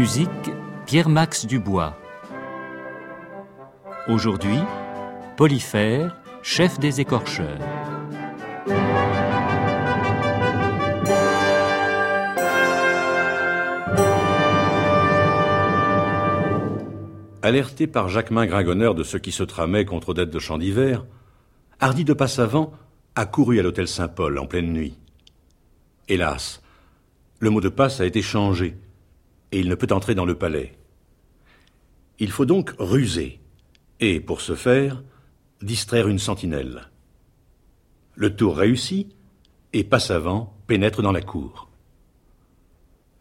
Musique Pierre-Max Dubois. Aujourd'hui, Polyphère, chef des écorcheurs. Alerté par Jacquemin Gringonneur de ce qui se tramait contre Odette de Champ d'hiver, Hardy de Passavant a couru à l'hôtel Saint-Paul en pleine nuit. Hélas, le mot de passe a été changé et il ne peut entrer dans le palais. Il faut donc ruser et, pour ce faire, distraire une sentinelle. Le tour réussi et Passavant pénètre dans la cour.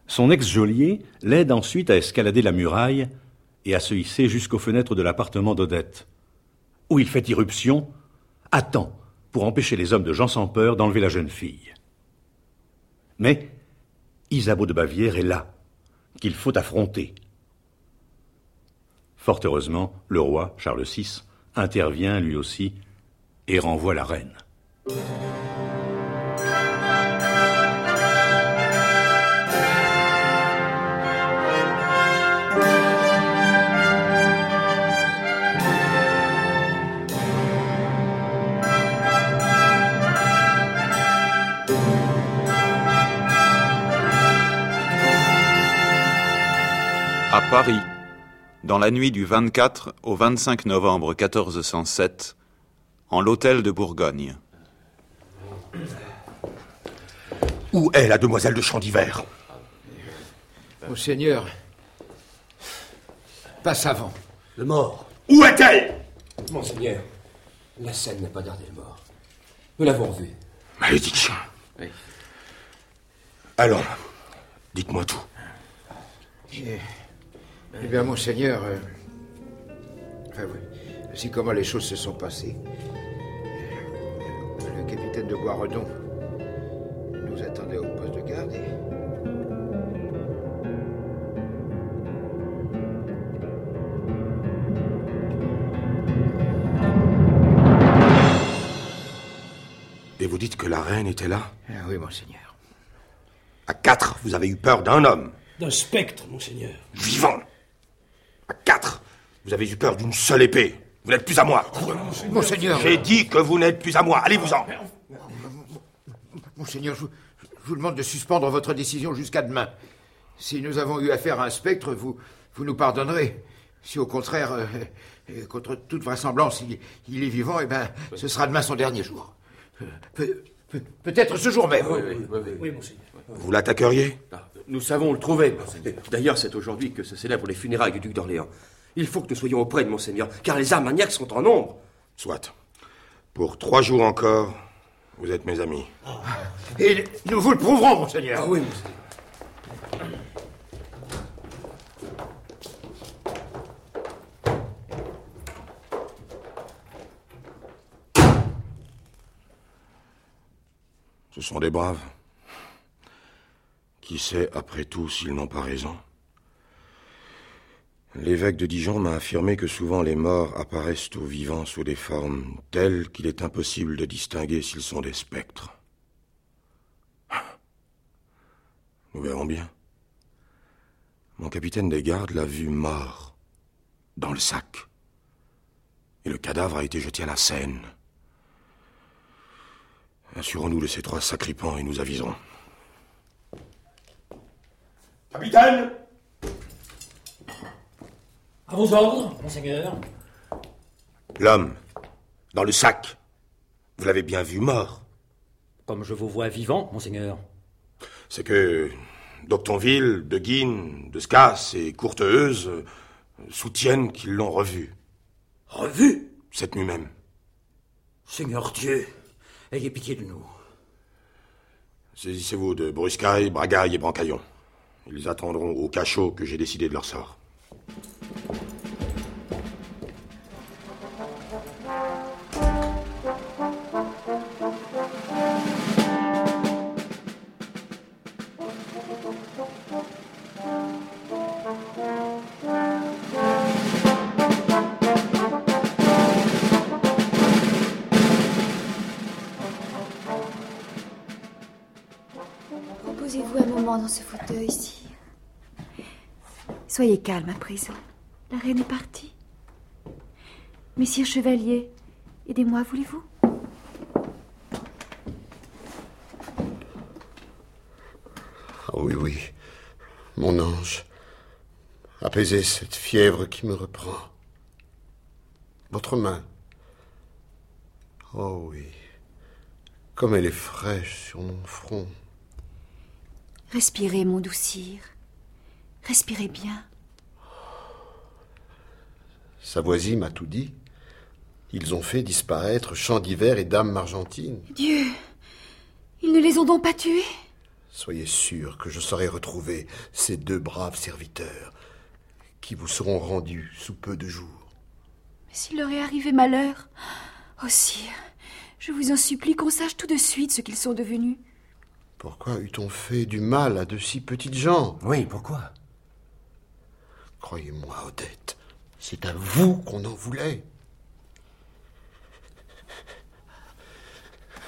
Son ex-geôlier l'aide ensuite à escalader la muraille et à se hisser jusqu'aux fenêtres de l'appartement d'Odette, où il fait irruption, à temps, pour empêcher les hommes de Jean sans peur d'enlever la jeune fille. Mais Isabeau de Bavière est là, qu'il faut affronter. Fort heureusement, le roi, Charles VI, intervient lui aussi et renvoie la reine. Paris, dans la nuit du 24 au 25 novembre 1407, en l'hôtel de Bourgogne. Où est la demoiselle de Champ d'hiver? Monseigneur, passe avant. Le mort. Où est-elle? Monseigneur, la scène n'a pas gardé le mort. Nous l'avons vu. Malédiction. Oui. Alors, dites-moi tout. Eh bien, monseigneur, euh, enfin, oui, voici comment les choses se sont passées. Euh, Le capitaine de Boisredon nous attendait au poste de garde et... Et vous dites que la reine était là? Ah oui, monseigneur. À quatre, vous avez eu peur d'un homme. D'un spectre, monseigneur. Vivant. À quatre, vous avez eu peur d'une seule épée. Vous n'êtes plus à moi. Monseigneur J'ai dit que vous n'êtes plus à moi. Allez-vous-en. Monseigneur, je, je vous demande de suspendre votre décision jusqu'à demain. Si nous avons eu affaire à un spectre, vous, vous nous pardonnerez. Si au contraire, euh, euh, contre toute vraisemblance, il, il est vivant, eh ben, ce sera demain son dernier jour. Euh, peut- peut- Peut-être ce jour même. Oui, oui, oui, oui, monseigneur. Vous l'attaqueriez? Ah, Nous savons le trouver, monseigneur. D'ailleurs, c'est aujourd'hui que se célèbrent les funérailles du duc d'Orléans. Il faut que nous soyons auprès de monseigneur, car les armagnacs sont en nombre. Soit. Pour trois jours encore, vous êtes mes amis. Et nous vous le prouverons, monseigneur. Ah oui, monseigneur. Ce sont des braves. Qui sait, après tout, s'ils n'ont pas raison? L'évêque de Dijon m'a affirmé que souvent les morts apparaissent aux vivants sous des formes telles qu'il est impossible de distinguer s'ils sont des spectres. Nous verrons bien. Mon capitaine des gardes l'a vu mort, dans le sac. Et le cadavre a été jeté à la Seine. Assurons-nous de ces trois sacripants et nous aviserons. Capitaine À vos ordres, monseigneur. L'homme, dans le sac. Vous l'avez bien vu mort. Comme je vous vois vivant, monseigneur. C'est que Doctonville, De Guine, De Scasse et Courteheuse soutiennent qu'ils l'ont revu. Revu? Cette nuit même. Seigneur Dieu, ayez pitié de nous. Saisissez-vous de Bruscaille, Bragaille et Brancaillon. Ils attendront au cachot que j'ai décidé de leur sort. Reposez-vous un moment dans ce fauteuil, sire. Soyez calme à présent. La reine est partie. Messire Chevalier, aidez-moi, voulez-vous? Ah oui, oui. Mon ange. Apaisez cette fièvre qui me reprend. Votre main. Oh oui. Comme elle est fraîche sur mon front. Respirez, mon doux sire. Respirez bien. Savoisy m'a tout dit. Ils ont fait disparaître Chant d'hiver et Dame Margentine. Dieu Ils ne les ont donc pas tués? Soyez sûr que je saurai retrouver ces deux braves serviteurs qui vous seront rendus sous peu de jours. Mais s'il leur est arrivé malheur. Oh, sire, je vous en supplie qu'on sache tout de suite ce qu'ils sont devenus. Pourquoi eût-on fait du mal à de si petites gens? Oui, pourquoi? Croyez-moi, Odette, c'est à vous qu'on en voulait.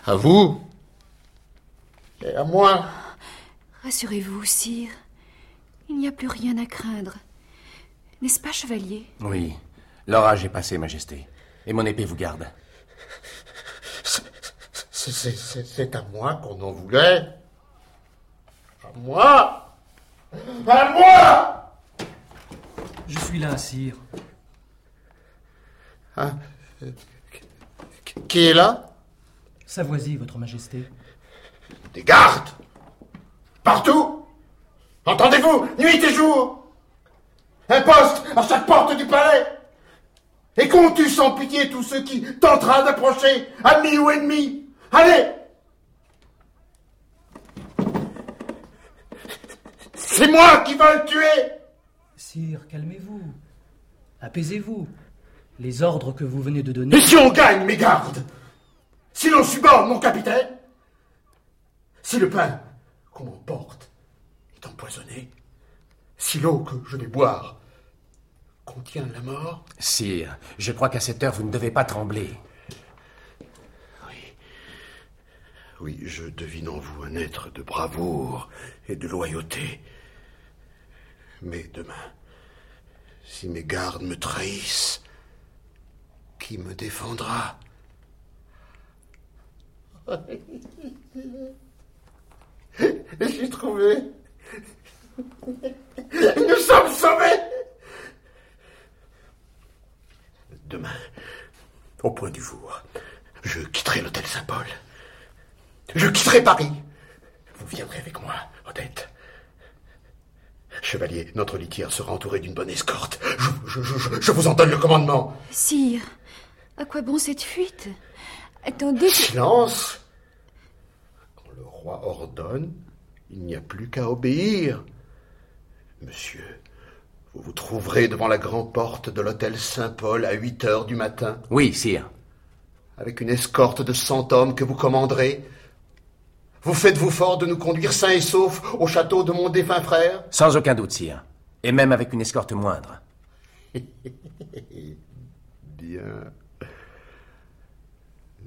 À vous et à moi. Rassurez-vous, sire. Il n'y a plus rien à craindre. N'est-ce pas, chevalier? Oui. L'orage est passé, Majesté. Et mon épée vous garde. C'est- à moi qu'on en voulait. À moi À moi Je suis là, sire. Hein Euh, qui- Qui est là Savoisy, votre majesté. Des gardes Partout Entendez-vous Nuit et jour Un poste à chaque porte du palais Et qu'on tue sans pitié tous ceux qui tentera d'approcher, amis ou ennemis Allez C'est moi qui vais le tuer Sire, calmez-vous. Apaisez-vous. Les ordres que vous venez de donner. Et si on gagne, mes gardes Si l'on suborde mon capitaine Si le pain qu'on m'emporte est empoisonné Si l'eau que je vais boire contient la mort Sire, je crois qu'à cette heure, vous ne devez pas trembler. Oui, je devine en vous un être de bravoure et de loyauté. Mais demain, si mes gardes me trahissent, qui me défendra? J'ai trouvé. Nous sommes sauvés. Demain, au point du jour, je quitterai l'hôtel Saint-Paul. Je quitterai Paris. Vous viendrez avec moi, Odette. Chevalier, notre litière sera entourée d'une bonne escorte. Je, je- je- je vous en donne le commandement. Sire, à quoi bon cette fuite? Attendez. que- Silence. Quand le roi ordonne, il n'y a plus qu'à obéir. Monsieur, vous vous trouverez devant la grande porte de l'hôtel Saint-Paul à 8 heures du matin, Oui, sire. avec une escorte de cent hommes que vous commanderez. Vous faites-vous fort de nous conduire sains et saufs au château de mon défunt frère Sans aucun doute, sire. Et même avec une escorte moindre. Bien.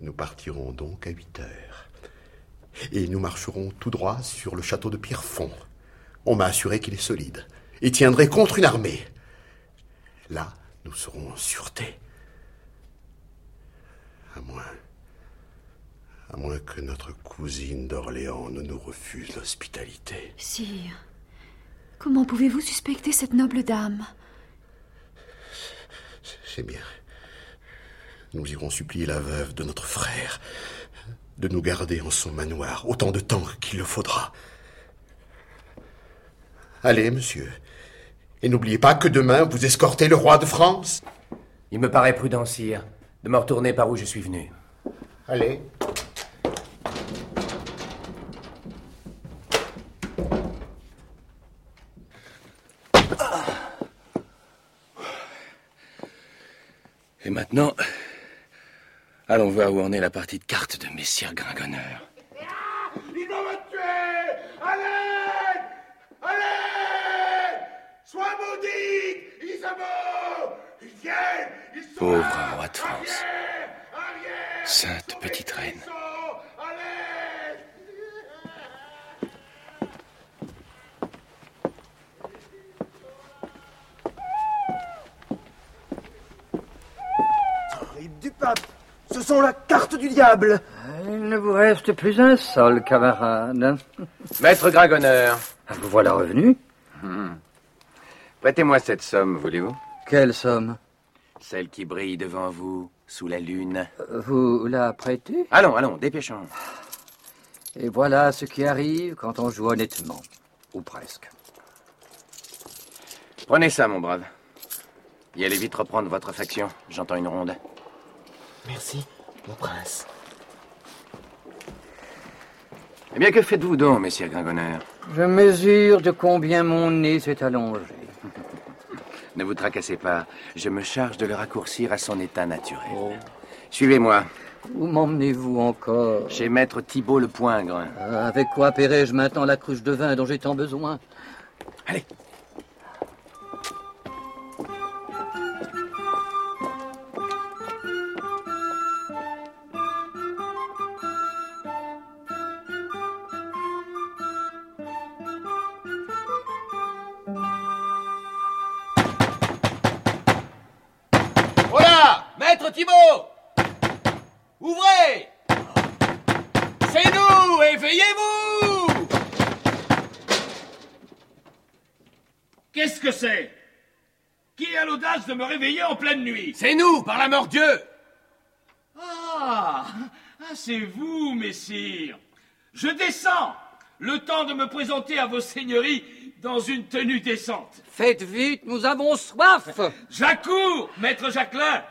Nous partirons donc à 8 heures. Et nous marcherons tout droit sur le château de Pierrefonds. On m'a assuré qu'il est solide et tiendrait contre une armée. Là, nous serons en sûreté. À moins. À moins que notre cousine d'Orléans ne nous refuse l'hospitalité. Sire, comment pouvez-vous suspecter cette noble dame? C'est bien. Nous irons supplier la veuve de notre frère de nous garder en son manoir autant de temps qu'il le faudra. Allez, monsieur. Et n'oubliez pas que demain, vous escortez le roi de France. Il me paraît prudent, sire, de me retourner par où je suis venu. Allez. Et maintenant, allons voir où en est la partie de cartes de Messire Gringonneur. Ils vont me tuer! Allez! Allez! Sois maudit Isabeau! Ils viennent Ils sont Pauvre là! roi de France. Sainte petite reine. Ce sont la carte du diable. Il ne vous reste plus un sol, camarade. Maître Gringonneur. Vous voilà revenu Hmm. Prêtez-moi cette somme, voulez-vous? Quelle somme? Celle qui brille devant vous, sous la lune. Vous la prêtez? Allons, allons, dépêchons. Et voilà ce qui arrive quand on joue honnêtement. Ou presque. Prenez ça, mon brave. Et allez vite reprendre votre faction. J'entends une ronde. Merci, mon prince. Eh bien, que faites-vous donc, messire Gringonneur Je mesure de combien mon nez s'est allongé. Ne vous tracassez pas. Je me charge de le raccourcir à son état naturel. Suivez-moi. Où m'emmenez-vous encore? Chez maître Thibault le Poingre. Euh, Avec quoi paierai-je maintenant la cruche de vin dont j'ai tant besoin? Allez. C'est nous Éveillez-vous Qu'est-ce que c'est? Qui a l'audace de me réveiller en pleine nuit? C'est nous, par la mort Dieu Ah, ah c'est vous, messire. Je descends. Le temps de me présenter à vos seigneuries dans une tenue décente. Faites vite, nous avons soif J'accours, maître Jacquelin.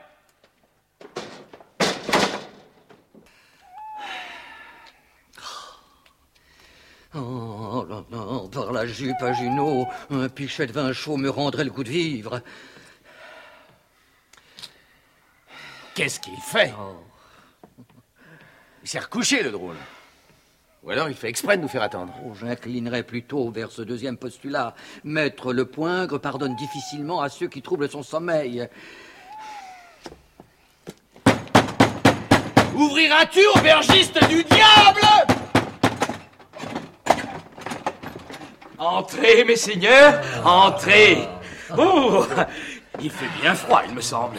Oh là là, par la jupe à Junot, un pichet de vin chaud me rendrait le goût de vivre. Qu'est-ce qu'il fait? Il s'est recouché, le drôle. Ou alors il fait exprès de nous faire attendre. Oh, J'inclinerais plutôt vers ce deuxième postulat. Maître le poingre pardonne difficilement à ceux qui troublent son sommeil. Ouvriras-tu, aubergiste du diable? Entrez, mes seigneurs, entrez. Oh, il fait bien froid, il me semble.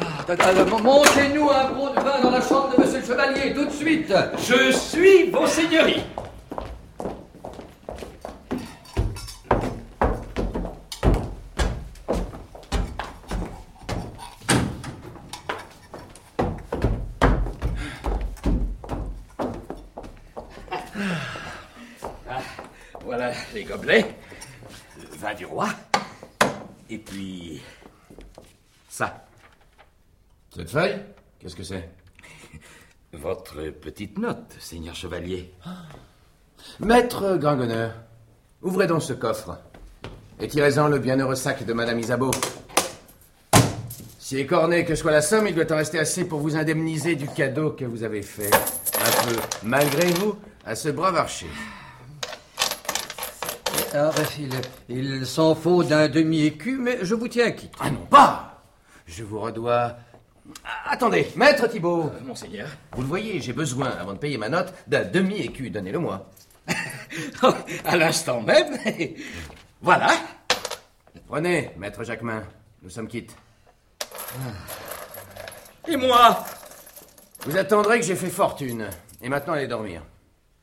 Ah, Montez-nous un gros de vin dans la chambre de monsieur le chevalier, tout de suite Je suis vos seigneuries. Les gobelets, le vin du roi, et puis ça. Cette feuille Qu'est-ce que c'est? Votre petite note, seigneur chevalier. Maître Gringonneur, ouvrez donc ce coffre et tirez-en le bienheureux sac de Madame Isabeau. Si écorné que soit la somme, il doit en rester assez pour vous indemniser du cadeau que vous avez fait, un peu malgré vous, à ce brave archer. Ah, il il s'en faut d'un demi-écu, mais je vous tiens quitte. Ah non pas Je vous redois... Ah, Attendez, maître Thibault Monseigneur. Vous le voyez, j'ai besoin, avant de payer ma note, d'un demi-écu. Donnez-le-moi. à l'instant même. voilà. Prenez, maître Jacquemin. Nous sommes quittes. Et moi? Vous attendrez que j'ai fait fortune. Et maintenant, allez dormir.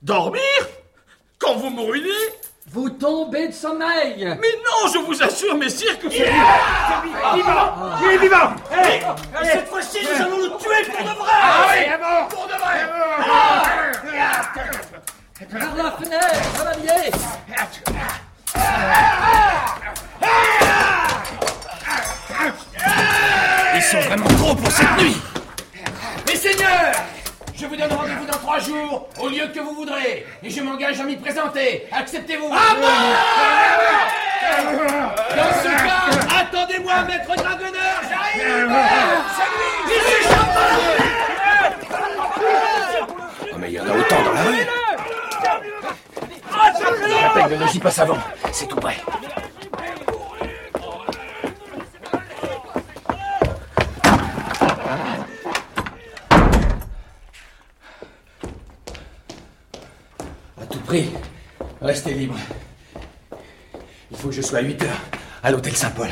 Dormir? Quand vous me ruinez Vous tombez de sommeil. Mais non, je vous assure, messire, que c'est... Il est vivant Il est vivant Hey, cette fois-ci, nous allons le tuer pour de vrai. Ah oui. Pour de vrai. Par la Acceptez-vous. Ah Dans ce cas, attendez-moi, maître Dragoneur, j'arrive. C'est lui Il s'échappe Oh, mais il y en a autant dans la rue. Logis passe avant. À tout prix, restez libre. Il faut que je sois à 8 heures à l'hôtel Saint-Paul.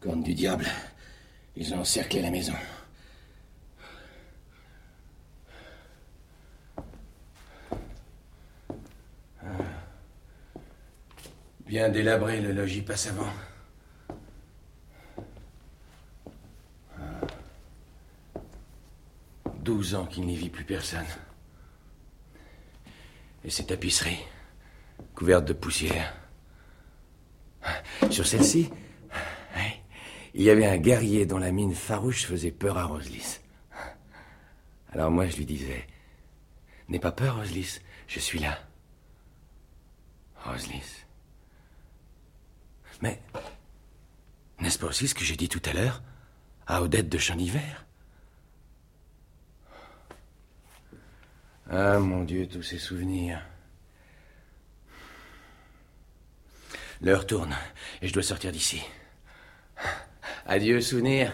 Corne du diable, ils ont encerclé la maison. Bien délabré le logis passe avant. Douze ans qu'il n'y vit plus personne. Et ces tapisseries, couvertes de poussière. Sur celle-ci, ouais, il y avait un guerrier dont la mine farouche faisait peur à Roselis. Alors moi, je lui disais N'aie pas peur, Roselis, je suis là. Roselis. Mais n'est-ce pas aussi ce que j'ai dit tout à l'heure à Odette de Champ Ah mon Dieu, tous ces souvenirs. L'heure tourne et je dois sortir d'ici. Adieu, souvenirs.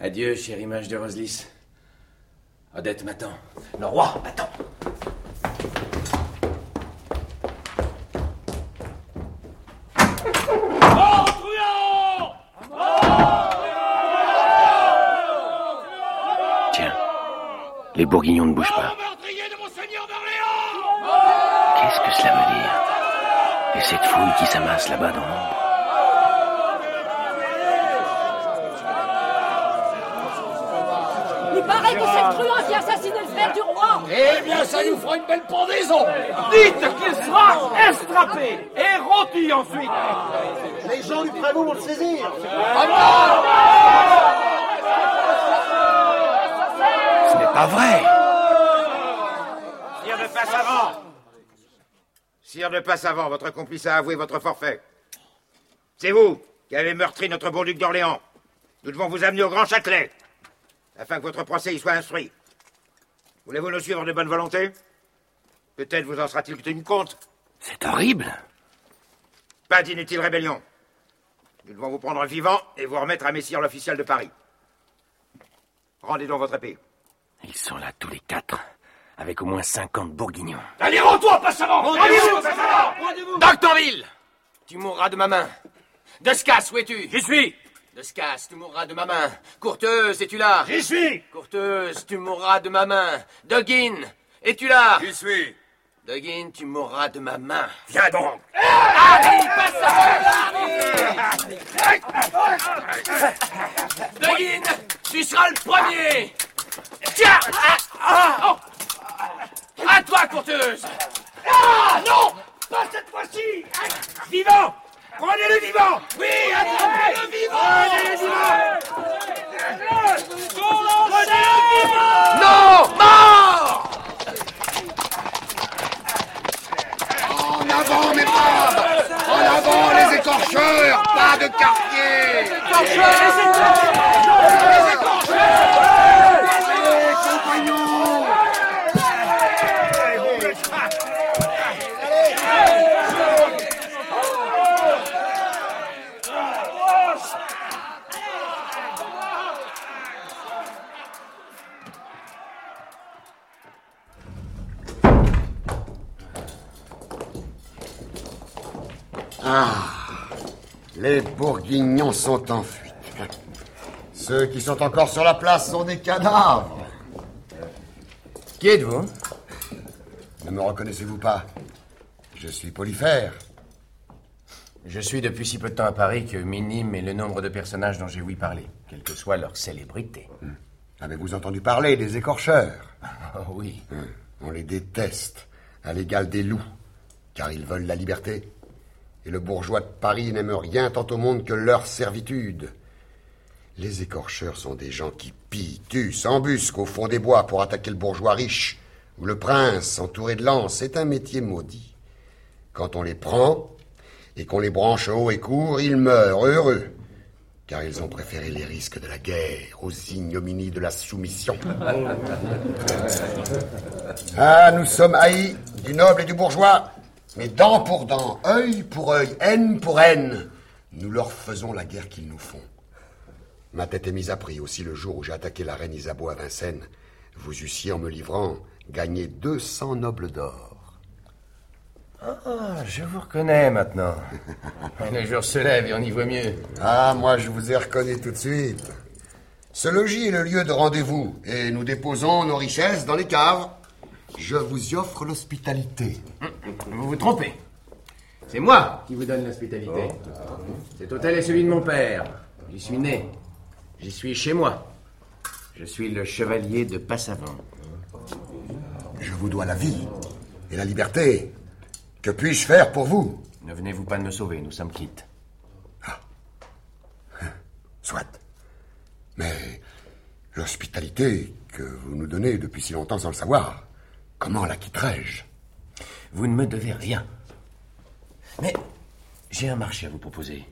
Adieu, chère image de Roselis. Odette m'attend. Le roi attend. Tiens, les bourguignons ne bougent pas. Qu'est-ce que cela veut dire? Et cette foule qui s'amasse là-bas dans l'ombre? Il paraît que c'est le truand qui a assassiné le frère du roi Eh bien, ça nous fera une belle pendaison Dites qu'il sera estrapé et rôti ensuite. Les gens du prévôt vont le saisir. N'est pas vrai? Sire de passe avant Sire de passe avant, votre complice a avoué votre forfait. C'est vous qui avez meurtri notre bon duc d'Orléans. Nous devons vous amener au Grand Châtelet, afin que votre procès y soit instruit. Voulez-vous nous suivre de bonne volonté? Peut-être vous en sera-t-il tenu compte. C'est horrible Pas d'inutile rébellion. Nous devons vous prendre vivant et vous remettre à Messire l'officiel de Paris. Rendez donc votre épée. Ils sont là tous les quatre, avec au moins 50 bourguignons. Allez, rends-toi, passe avant Rendez-vous, passe avant D'Octanville Tu mourras de ma main. Descasse, où es-tu? J'y suis! Descasse, tu mourras de ma main. Courteuse, es-tu là? J'y suis! Courteuse, tu mourras de ma main. Doggin, es-tu là? J'y suis! Doggin, tu mourras de ma main. Viens donc! Harry, passe Doggin, tu seras le premier Tiens ah, oh. À toi, courteuse. Ah Non Pas cette fois-ci. Vivant. Prenez-le vivant. Oui, attrapez-le vivant Prenez-le vivant. Prenez-le vivant. Non Mort. En avant, mes braves. En avant, les écorcheurs. Pas de quartier. Les Allez, Ah Les bourguignons sont en fuite. Ceux qui sont encore sur la place sont des cadavres. Qui êtes-vous? Ne me reconnaissez-vous pas? Je suis Polyphère. Je suis depuis si peu de temps à Paris que minime est le nombre de personnages dont j'ai ouï parler, quelle que soit leur célébrité. Avez-vous entendu parler des écorcheurs? Oh oui. Hum, On les déteste, à l'égal des loups, car ils veulent la liberté. Et le bourgeois de Paris n'aime rien tant au monde que leur servitude. Les écorcheurs sont des gens qui pillent, tuent, s'embusquent au fond des bois pour attaquer le bourgeois riche, ou le prince entouré de lances est un métier maudit. Quand on les prend et qu'on les branche haut et court, ils meurent heureux, car ils ont préféré les risques de la guerre aux ignominies de la soumission. Ah, nous sommes haïs du noble et du bourgeois, mais dent pour dent, œil pour œil, haine pour haine, nous leur faisons la guerre qu'ils nous font. Ma tête est mise à prix aussi le jour où j'ai attaqué la reine Isabeau à Vincennes. Vous eussiez, en me livrant, gagné 200 nobles d'or. Ah, je vous reconnais maintenant. Le jour se lève et on y voit mieux. Ah, moi, je vous ai reconnu tout de suite. Ce logis est le lieu de rendez-vous et nous déposons nos richesses dans les caves. Je vous y offre l'hospitalité. Vous vous trompez. C'est moi qui vous donne l'hospitalité. Cet hôtel est celui de mon père. J'y suis né. J'y suis chez moi. Je suis le chevalier de Passavant. Je vous dois la vie et la liberté. Que puis-je faire pour vous? Ne venez-vous pas de me sauver, nous sommes quittes. Soit. Mais l'hospitalité que vous nous donnez depuis si longtemps sans le savoir, comment la quitterai-je? Vous ne me devez rien. Mais j'ai un marché à vous proposer.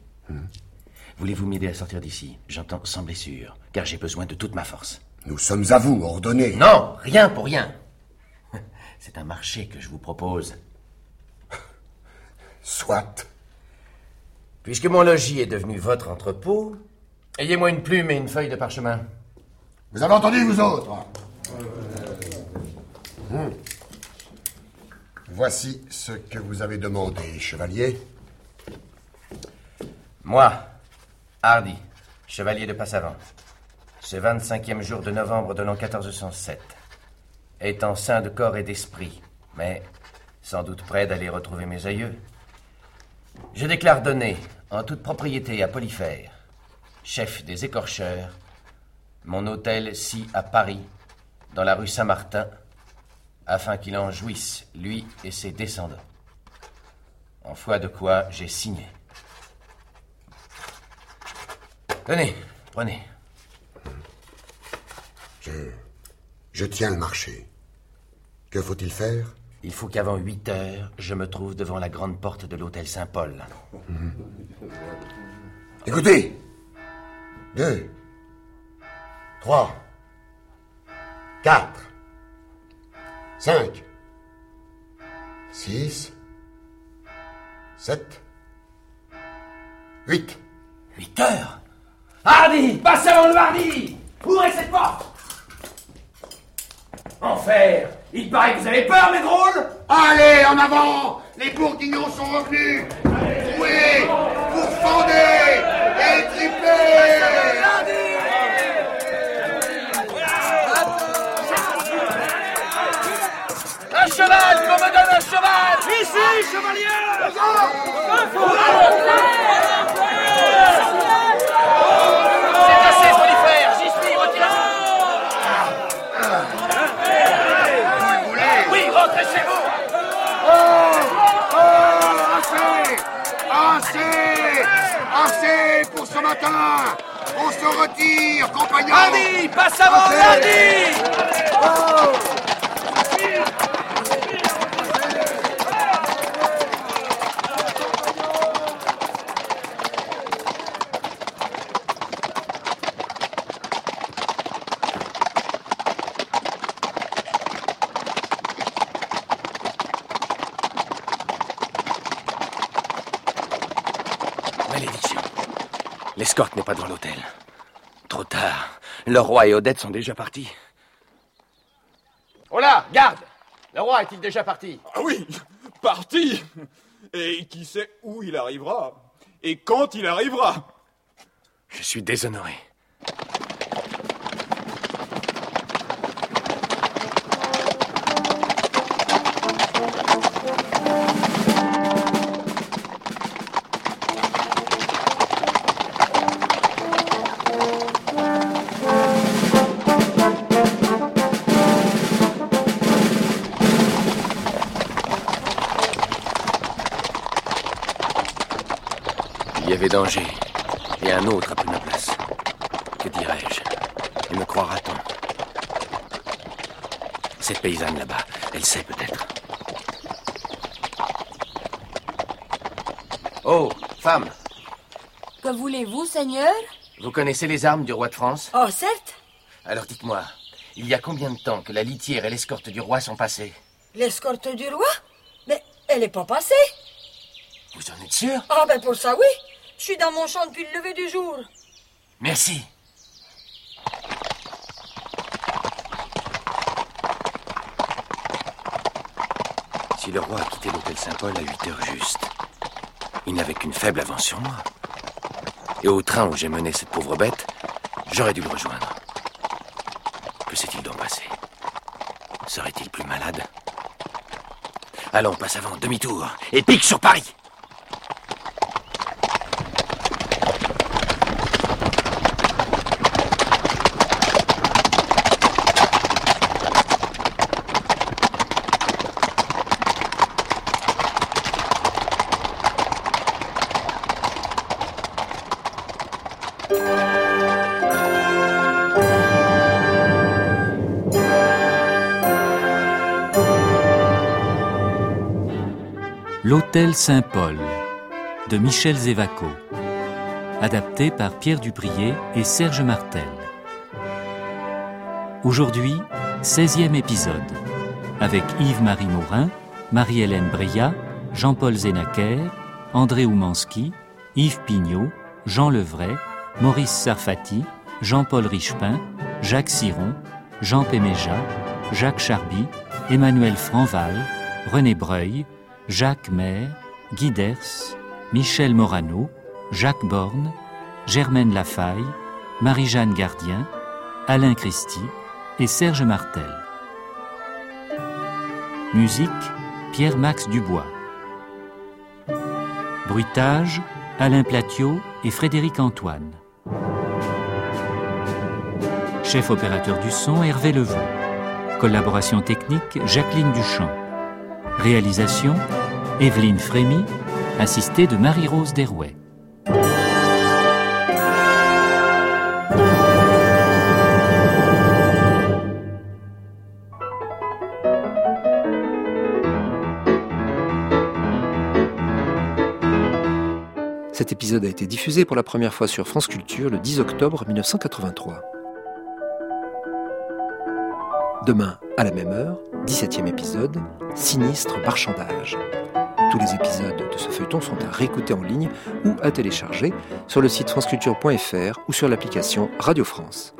Voulez-vous m'aider à sortir d'ici? J'entends sans blessure, car j'ai besoin de toute ma force. Nous sommes à vous, ordonnés. Non, rien pour rien. C'est un marché que je vous propose. Soit. Puisque mon logis est devenu votre entrepôt, ayez-moi une plume et une feuille de parchemin. Vous avez entendu, vous autres? Hmm. Voici ce que vous avez demandé, chevalier. Moi, Hardy, chevalier de Passavant, ce 25e jour de novembre de l'an 1407, étant sain de corps et d'esprit, mais sans doute près d'aller retrouver mes aïeux, je déclare donner, en toute propriété à Polyphère, chef des écorcheurs, mon hôtel-ci à Paris, dans la rue Saint-Martin, afin qu'il en jouisse, lui et ses descendants. En foi de quoi j'ai signé. Tenez, prenez. Je. Je tiens le marché. Que faut-il faire? Il faut qu'avant 8 heures, je me trouve devant la grande porte de l'hôtel Saint-Paul. Écoutez Deux. Trois. Quatre. Cinq. Six. Sept. Huit. 8 heures. Hardy Passez avant le Hardy. Ouvrez cette porte. Enfer. Il paraît que vous avez peur, mes drôles. Allez, en avant. Les bourguignons sont revenus. Oui Vous fendez. Et triplez cheval Qu'on me donne un cheval. Ici, chevalier. C'est assez, Polyphère J'y suis, retirez-vous Oui, rentrez chez vous. Oh Oh Assez Assez Assez pour ce matin. On se retire, compagnons Hardy Passe avant, Hardy Oh Malédiction. L'escorte n'est pas dans l'hôtel. Trop tard. Le roi et Odette sont déjà partis. Oh là, garde Le roi est-il déjà parti? Ah oui, parti Et qui sait où il arrivera? Et quand il arrivera? Je suis déshonoré. Il y avait danger. Et un autre a pris ma place. Que dirais-je? Et me croira-t-on? Cette paysanne là-bas, elle sait peut-être. Oh, femme, Que voulez-vous, Seigneur? Vous connaissez les armes du roi de France? Oh, certes. Alors dites-moi, il y a combien de temps que la litière et l'escorte du roi sont passées? L'escorte du roi? Mais elle est pas passée. Vous en êtes sûr? Ah, ben pour ça, oui. Je suis dans mon champ depuis le lever du jour. Merci. Si le roi a quitté l'hôtel Saint-Paul à 8 heures juste, il n'avait qu'une faible avance sur moi. Et au train où j'ai mené cette pauvre bête, j'aurais dû le rejoindre. Que s'est-il donc passé? Serait-il plus malade? Allons, passe avant, demi-tour, et pique sur Paris Saint-Paul de Michel Zévaco. Adapté par Pierre Duprier et Serge Martel. Aujourd'hui, 16e épisode. Avec Yves-Marie Morin, Marie-Hélène Breillat, Jean-Paul Zénaquer, André Oumanski, Yves Pignot, Jean Levray, Maurice Sarfati, Jean-Paul Richepin, Jacques Siron, Jean Péméja, Jacques Charby, Emmanuel Franval, René Breuil, Jacques Maire, Guy Ders, Michel Morano, Jacques Borne, Germaine Lafaille, Marie-Jeanne Gardien, Alain Christie et Serge Martel. Musique Pierre-Max Dubois. Bruitage Alain Platiot et Frédéric Antoine. Chef opérateur du son Hervé Levaux. Collaboration technique Jacqueline Duchamp. Réalisation Evelyne Frémy, assistée de Marie-Rose Derouet. Cet épisode a été diffusé pour la première fois sur France Culture le 10 octobre 1983. Demain, à la même heure, 17e épisode, Sinistre marchandage. Tous les épisodes de ce feuilleton sont à réécouter en ligne ou à télécharger sur le site franceculture.fr ou sur l'application Radio France.